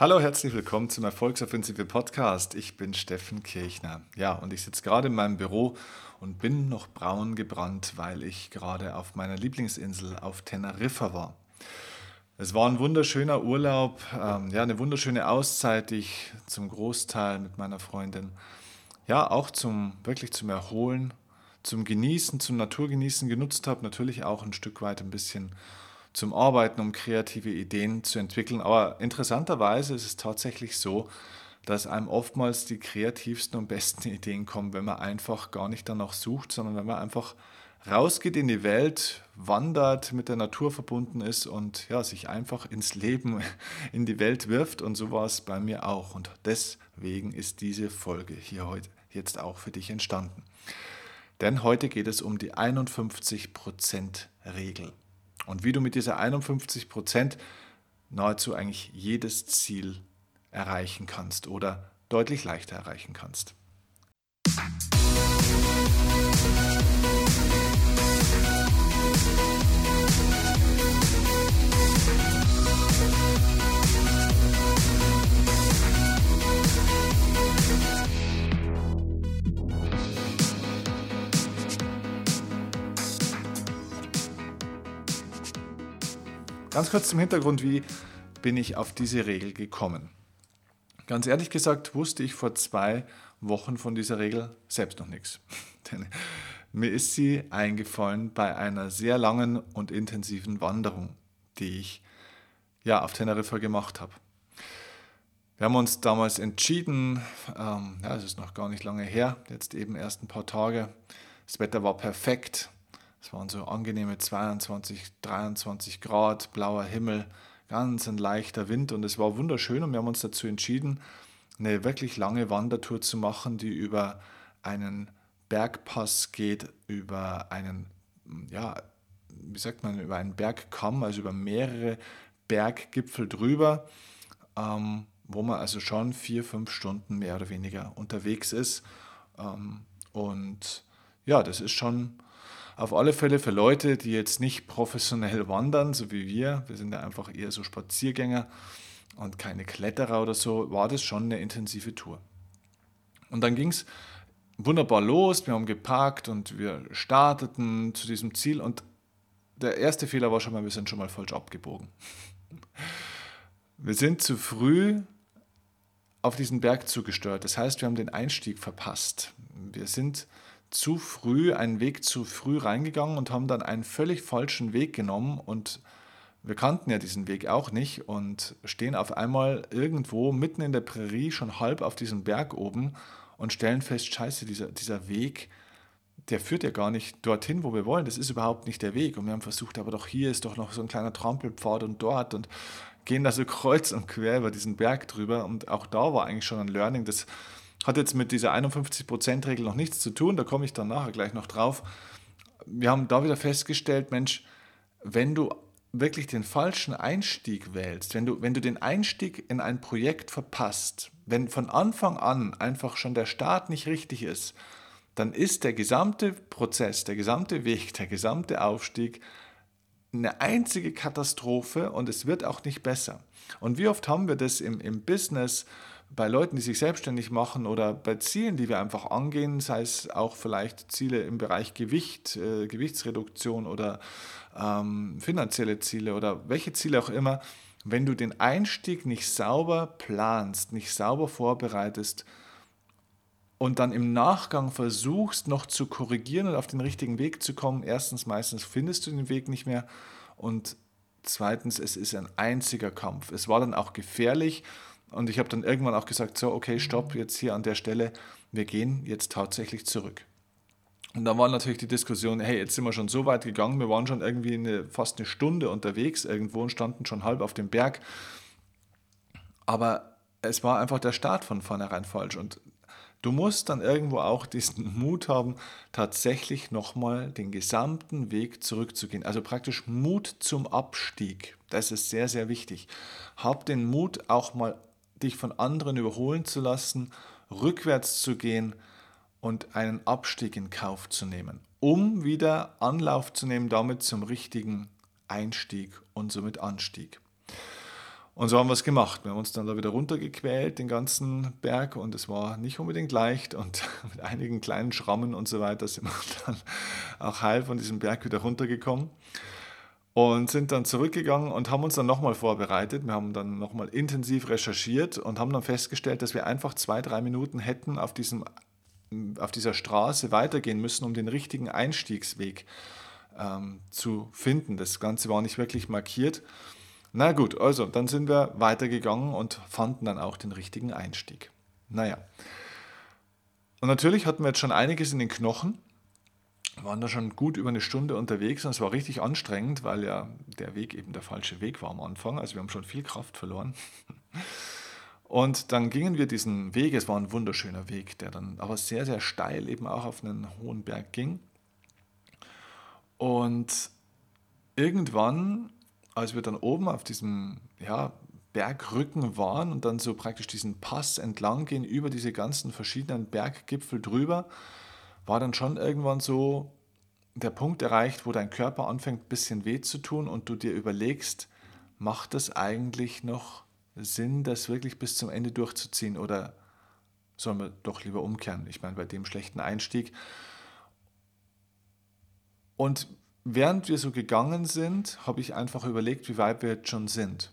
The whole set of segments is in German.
Hallo, herzlich willkommen zum Erfolgsoffensive Podcast. Ich bin Steffen Kirchner. Ja, und ich sitze gerade in meinem Büro und bin noch braun gebrannt, weil ich gerade auf meiner Lieblingsinsel auf Teneriffa war. Es war ein wunderschöner Urlaub, ähm, ja, eine wunderschöne Auszeit, die ich zum Großteil mit meiner Freundin, ja, auch zum, wirklich zum Erholen, zum Genießen, zum Naturgenießen genutzt habe. Natürlich auch ein Stück weit ein bisschen zum Arbeiten, um kreative Ideen zu entwickeln. Aber interessanterweise ist es tatsächlich so, dass einem oftmals die kreativsten und besten Ideen kommen, wenn man einfach gar nicht danach sucht, sondern wenn man einfach rausgeht in die Welt, wandert, mit der Natur verbunden ist und ja, sich einfach ins Leben, in die Welt wirft. Und so war es bei mir auch. Und deswegen ist diese Folge hier heute jetzt auch für dich entstanden. Denn heute geht es um die 51%-Regel und wie du mit dieser 51 Prozent nahezu eigentlich jedes Ziel erreichen kannst oder deutlich leichter erreichen kannst. Ganz kurz zum Hintergrund, wie bin ich auf diese Regel gekommen? Ganz ehrlich gesagt wusste ich vor zwei Wochen von dieser Regel selbst noch nichts. Denn mir ist sie eingefallen bei einer sehr langen und intensiven Wanderung, die ich ja auf Teneriffa gemacht habe. Wir haben uns damals entschieden, ähm, ja, es ist noch gar nicht lange her, jetzt eben erst ein paar Tage. Das Wetter war perfekt. Es waren so angenehme 22, 23 Grad, blauer Himmel, ganz ein leichter Wind und es war wunderschön und wir haben uns dazu entschieden, eine wirklich lange Wandertour zu machen, die über einen Bergpass geht, über einen, ja, wie sagt man, über einen Bergkamm, also über mehrere Berggipfel drüber, ähm, wo man also schon vier, fünf Stunden mehr oder weniger unterwegs ist. Ähm, und ja, das ist schon auf alle Fälle für Leute, die jetzt nicht professionell wandern, so wie wir, wir sind ja einfach eher so Spaziergänger und keine Kletterer oder so, war das schon eine intensive Tour. Und dann ging es wunderbar los, wir haben geparkt und wir starteten zu diesem Ziel und der erste Fehler war schon mal, wir sind schon mal falsch abgebogen. Wir sind zu früh auf diesen Berg zugesteuert. Das heißt, wir haben den Einstieg verpasst. Wir sind zu früh, einen Weg zu früh reingegangen und haben dann einen völlig falschen Weg genommen und wir kannten ja diesen Weg auch nicht und stehen auf einmal irgendwo mitten in der Prärie, schon halb auf diesem Berg oben und stellen fest, scheiße, dieser, dieser Weg, der führt ja gar nicht dorthin, wo wir wollen. Das ist überhaupt nicht der Weg. Und wir haben versucht, aber doch hier ist doch noch so ein kleiner Trampelpfad und dort und gehen da so kreuz und quer über diesen Berg drüber. Und auch da war eigentlich schon ein Learning, das hat jetzt mit dieser 51%-Regel noch nichts zu tun, da komme ich dann nachher gleich noch drauf. Wir haben da wieder festgestellt, Mensch, wenn du wirklich den falschen Einstieg wählst, wenn du, wenn du den Einstieg in ein Projekt verpasst, wenn von Anfang an einfach schon der Start nicht richtig ist, dann ist der gesamte Prozess, der gesamte Weg, der gesamte Aufstieg eine einzige Katastrophe und es wird auch nicht besser. Und wie oft haben wir das im, im Business, bei Leuten, die sich selbstständig machen oder bei Zielen, die wir einfach angehen, sei es auch vielleicht Ziele im Bereich Gewicht, äh, Gewichtsreduktion oder ähm, finanzielle Ziele oder welche Ziele auch immer, wenn du den Einstieg nicht sauber planst, nicht sauber vorbereitest und dann im Nachgang versuchst noch zu korrigieren und auf den richtigen Weg zu kommen, erstens meistens findest du den Weg nicht mehr und zweitens es ist ein einziger Kampf. Es war dann auch gefährlich und ich habe dann irgendwann auch gesagt, so, okay, stopp, jetzt hier an der Stelle, wir gehen jetzt tatsächlich zurück. Und dann war natürlich die Diskussion, hey, jetzt sind wir schon so weit gegangen, wir waren schon irgendwie eine, fast eine Stunde unterwegs irgendwo und standen schon halb auf dem Berg. Aber es war einfach der Start von vornherein falsch. Und du musst dann irgendwo auch diesen Mut haben, tatsächlich nochmal den gesamten Weg zurückzugehen. Also praktisch Mut zum Abstieg. Das ist sehr, sehr wichtig. Hab den Mut auch mal dich von anderen überholen zu lassen, rückwärts zu gehen und einen Abstieg in Kauf zu nehmen, um wieder Anlauf zu nehmen damit zum richtigen Einstieg und somit Anstieg. Und so haben wir es gemacht. Wir haben uns dann da wieder runtergequält, den ganzen Berg, und es war nicht unbedingt leicht. Und mit einigen kleinen Schrammen und so weiter sind wir dann auch heil von diesem Berg wieder runtergekommen. Und sind dann zurückgegangen und haben uns dann nochmal vorbereitet. Wir haben dann nochmal intensiv recherchiert und haben dann festgestellt, dass wir einfach zwei, drei Minuten hätten auf, diesem, auf dieser Straße weitergehen müssen, um den richtigen Einstiegsweg ähm, zu finden. Das Ganze war nicht wirklich markiert. Na gut, also dann sind wir weitergegangen und fanden dann auch den richtigen Einstieg. Naja. Und natürlich hatten wir jetzt schon einiges in den Knochen, waren da schon gut über eine Stunde unterwegs und es war richtig anstrengend, weil ja der Weg eben der falsche Weg war am Anfang. Also wir haben schon viel Kraft verloren. Und dann gingen wir diesen Weg, es war ein wunderschöner Weg, der dann aber sehr, sehr steil eben auch auf einen hohen Berg ging. Und irgendwann als wir dann oben auf diesem ja, Bergrücken waren und dann so praktisch diesen Pass entlang gehen, über diese ganzen verschiedenen Berggipfel drüber, war dann schon irgendwann so der Punkt erreicht, wo dein Körper anfängt, ein bisschen weh zu tun und du dir überlegst, macht es eigentlich noch Sinn, das wirklich bis zum Ende durchzuziehen oder sollen wir doch lieber umkehren? Ich meine, bei dem schlechten Einstieg. Und während wir so gegangen sind, habe ich einfach überlegt, wie weit wir jetzt schon sind.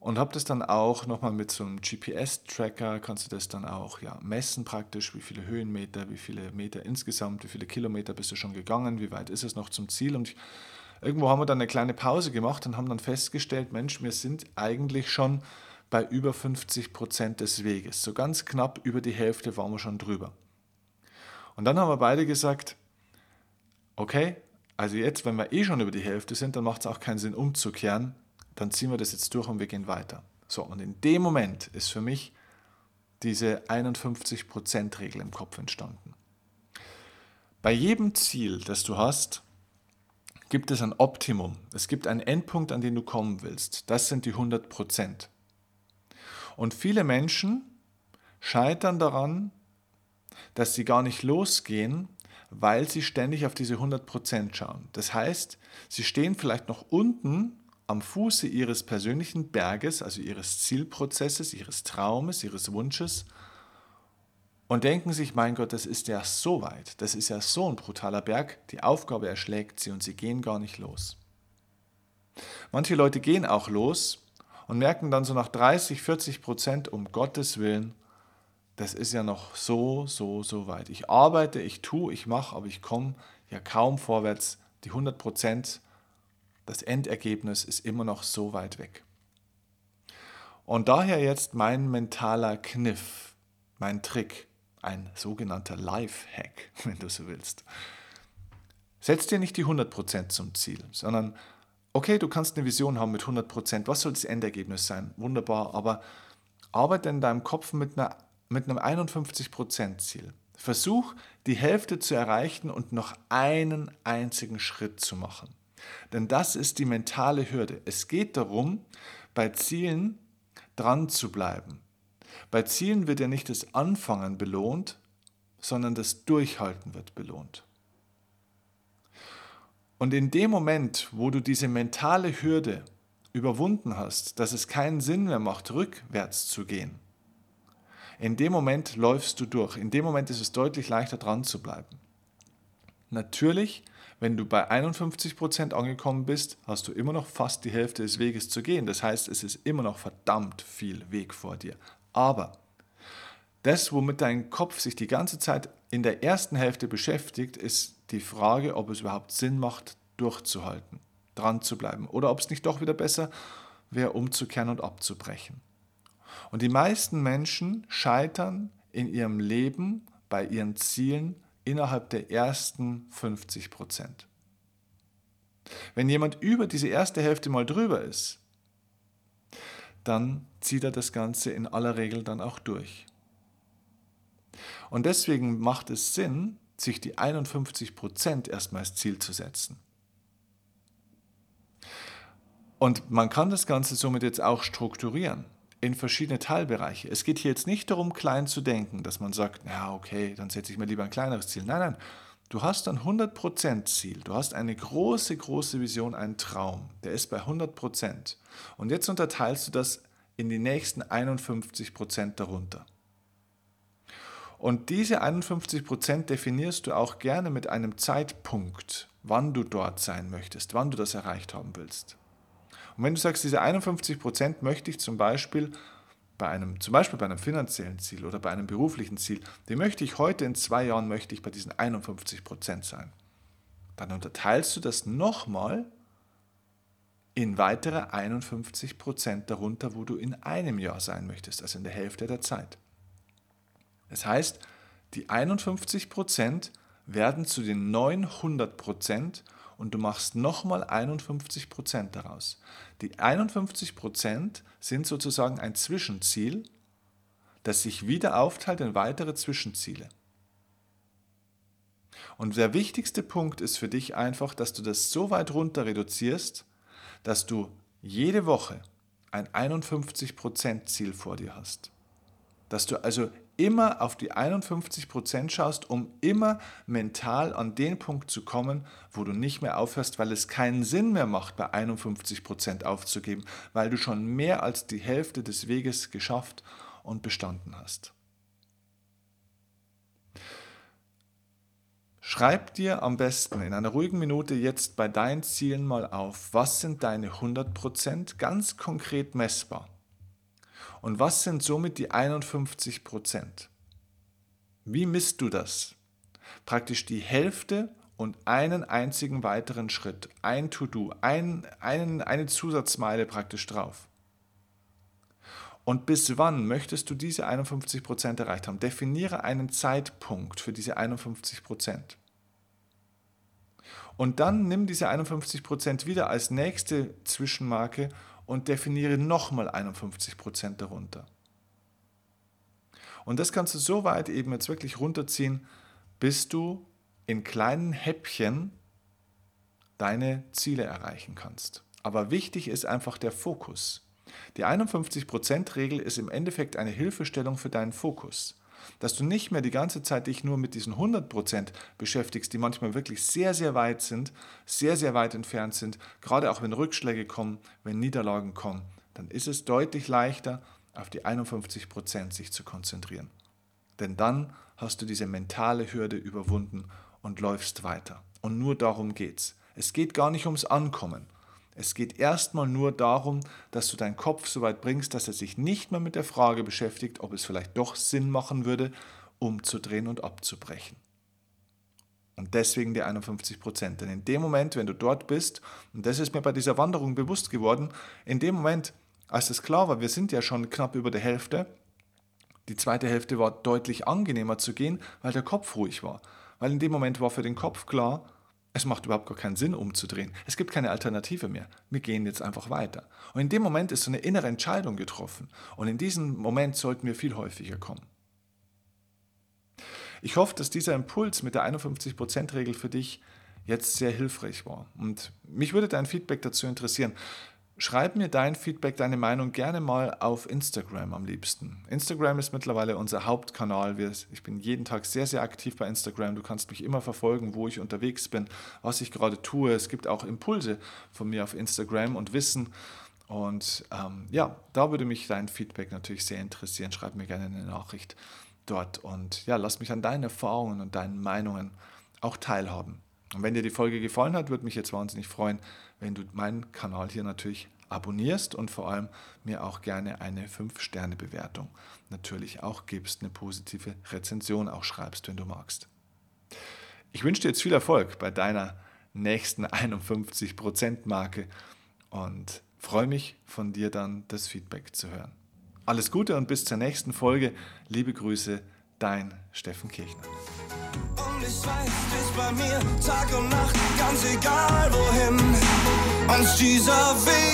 Und habe das dann auch nochmal mit so einem GPS-Tracker, kannst du das dann auch ja, messen praktisch, wie viele Höhenmeter, wie viele Meter insgesamt, wie viele Kilometer bist du schon gegangen, wie weit ist es noch zum Ziel. Und ich, irgendwo haben wir dann eine kleine Pause gemacht und haben dann festgestellt, Mensch, wir sind eigentlich schon bei über 50 Prozent des Weges. So ganz knapp über die Hälfte waren wir schon drüber. Und dann haben wir beide gesagt, okay, also jetzt, wenn wir eh schon über die Hälfte sind, dann macht es auch keinen Sinn umzukehren. Dann ziehen wir das jetzt durch und wir gehen weiter. So, und in dem Moment ist für mich diese 51%-Regel im Kopf entstanden. Bei jedem Ziel, das du hast, gibt es ein Optimum. Es gibt einen Endpunkt, an den du kommen willst. Das sind die 100%. Und viele Menschen scheitern daran, dass sie gar nicht losgehen, weil sie ständig auf diese 100% schauen. Das heißt, sie stehen vielleicht noch unten am Fuße ihres persönlichen Berges, also ihres Zielprozesses, ihres Traumes, ihres Wunsches und denken sich, mein Gott, das ist ja so weit, das ist ja so ein brutaler Berg, die Aufgabe erschlägt sie und sie gehen gar nicht los. Manche Leute gehen auch los und merken dann so nach 30, 40 Prozent, um Gottes Willen, das ist ja noch so, so, so weit. Ich arbeite, ich tue, ich mache, aber ich komme ja kaum vorwärts. Die 100 Prozent, das Endergebnis ist immer noch so weit weg. Und daher jetzt mein mentaler Kniff, mein Trick, ein sogenannter Life-Hack, wenn du so willst. Setz dir nicht die 100% zum Ziel, sondern okay, du kannst eine Vision haben mit 100%, was soll das Endergebnis sein? Wunderbar, aber arbeite in deinem Kopf mit einer mit einem 51%-Ziel. Versuch, die Hälfte zu erreichen und noch einen einzigen Schritt zu machen. Denn das ist die mentale Hürde. Es geht darum, bei Zielen dran zu bleiben. Bei Zielen wird ja nicht das Anfangen belohnt, sondern das Durchhalten wird belohnt. Und in dem Moment, wo du diese mentale Hürde überwunden hast, dass es keinen Sinn mehr macht, rückwärts zu gehen, in dem Moment läufst du durch. In dem Moment ist es deutlich leichter dran zu bleiben. Natürlich, wenn du bei 51% angekommen bist, hast du immer noch fast die Hälfte des Weges zu gehen. Das heißt, es ist immer noch verdammt viel Weg vor dir. Aber das, womit dein Kopf sich die ganze Zeit in der ersten Hälfte beschäftigt, ist die Frage, ob es überhaupt Sinn macht, durchzuhalten, dran zu bleiben oder ob es nicht doch wieder besser wäre, umzukehren und abzubrechen. Und die meisten Menschen scheitern in ihrem Leben bei ihren Zielen innerhalb der ersten 50 Prozent. Wenn jemand über diese erste Hälfte mal drüber ist, dann zieht er das Ganze in aller Regel dann auch durch. Und deswegen macht es Sinn, sich die 51 Prozent erstmal als Ziel zu setzen. Und man kann das Ganze somit jetzt auch strukturieren in verschiedene Teilbereiche. Es geht hier jetzt nicht darum, klein zu denken, dass man sagt, ja, okay, dann setze ich mir lieber ein kleineres Ziel. Nein, nein. Du hast ein 100% Ziel, du hast eine große, große Vision, einen Traum, der ist bei 100%. Und jetzt unterteilst du das in die nächsten 51% darunter. Und diese 51% definierst du auch gerne mit einem Zeitpunkt, wann du dort sein möchtest, wann du das erreicht haben willst. Und wenn du sagst, diese 51% möchte ich zum Beispiel bei einem, zum Beispiel bei einem finanziellen Ziel oder bei einem beruflichen Ziel, die möchte ich heute in zwei Jahren, möchte ich bei diesen 51 Prozent sein. Dann unterteilst du das nochmal in weitere 51 Prozent darunter, wo du in einem Jahr sein möchtest, also in der Hälfte der Zeit. Das heißt, die 51 Prozent werden zu den 900 Prozent und du machst nochmal 51 Prozent daraus. Die 51 Prozent sind sozusagen ein Zwischenziel, das sich wieder aufteilt in weitere Zwischenziele. Und der wichtigste Punkt ist für dich einfach, dass du das so weit runter reduzierst, dass du jede Woche ein 51% Ziel vor dir hast. Dass du also immer auf die 51 Prozent schaust, um immer mental an den Punkt zu kommen, wo du nicht mehr aufhörst, weil es keinen Sinn mehr macht, bei 51 Prozent aufzugeben, weil du schon mehr als die Hälfte des Weges geschafft und bestanden hast. Schreib dir am besten in einer ruhigen Minute jetzt bei deinen Zielen mal auf, was sind deine 100 Prozent ganz konkret messbar. Und was sind somit die 51 Prozent? Wie misst du das? Praktisch die Hälfte und einen einzigen weiteren Schritt, ein To-Do, ein, einen, eine Zusatzmeile praktisch drauf. Und bis wann möchtest du diese 51 Prozent erreicht haben? Definiere einen Zeitpunkt für diese 51%. Prozent. Und dann nimm diese 51 Prozent wieder als nächste Zwischenmarke und definiere nochmal 51% darunter. Und das kannst du so weit eben jetzt wirklich runterziehen, bis du in kleinen Häppchen deine Ziele erreichen kannst. Aber wichtig ist einfach der Fokus. Die 51%-Regel ist im Endeffekt eine Hilfestellung für deinen Fokus dass du nicht mehr die ganze Zeit dich nur mit diesen 100% beschäftigst, die manchmal wirklich sehr, sehr weit sind, sehr, sehr weit entfernt sind, gerade auch wenn Rückschläge kommen, wenn Niederlagen kommen, dann ist es deutlich leichter, auf die 51% sich zu konzentrieren. Denn dann hast du diese mentale Hürde überwunden und läufst weiter. Und nur darum geht's. Es geht gar nicht ums Ankommen. Es geht erstmal nur darum, dass du deinen Kopf so weit bringst, dass er sich nicht mehr mit der Frage beschäftigt, ob es vielleicht doch Sinn machen würde, umzudrehen und abzubrechen. Und deswegen die 51 Prozent. Denn in dem Moment, wenn du dort bist, und das ist mir bei dieser Wanderung bewusst geworden, in dem Moment, als es klar war, wir sind ja schon knapp über der Hälfte, die zweite Hälfte war deutlich angenehmer zu gehen, weil der Kopf ruhig war. Weil in dem Moment war für den Kopf klar, es macht überhaupt gar keinen Sinn, umzudrehen. Es gibt keine Alternative mehr. Wir gehen jetzt einfach weiter. Und in dem Moment ist so eine innere Entscheidung getroffen. Und in diesem Moment sollten wir viel häufiger kommen. Ich hoffe, dass dieser Impuls mit der 51%-Regel für dich jetzt sehr hilfreich war. Und mich würde dein Feedback dazu interessieren. Schreib mir dein Feedback, deine Meinung gerne mal auf Instagram am liebsten. Instagram ist mittlerweile unser Hauptkanal. Ich bin jeden Tag sehr, sehr aktiv bei Instagram. Du kannst mich immer verfolgen, wo ich unterwegs bin, was ich gerade tue. Es gibt auch Impulse von mir auf Instagram und Wissen. Und ähm, ja, da würde mich dein Feedback natürlich sehr interessieren. Schreib mir gerne eine Nachricht dort und ja, lass mich an deinen Erfahrungen und deinen Meinungen auch teilhaben. Und wenn dir die Folge gefallen hat, würde mich jetzt wahnsinnig freuen, wenn du meinen Kanal hier natürlich abonnierst und vor allem mir auch gerne eine 5-Sterne-Bewertung natürlich auch gibst, eine positive Rezension auch schreibst, wenn du magst. Ich wünsche dir jetzt viel Erfolg bei deiner nächsten 51%-Marke und freue mich von dir dann das Feedback zu hören. Alles Gute und bis zur nächsten Folge. Liebe Grüße, dein Steffen Kirchner. Und ich weiß, dich bei mir Tag und Nacht, ganz egal wohin uns dieser Weg auch führt.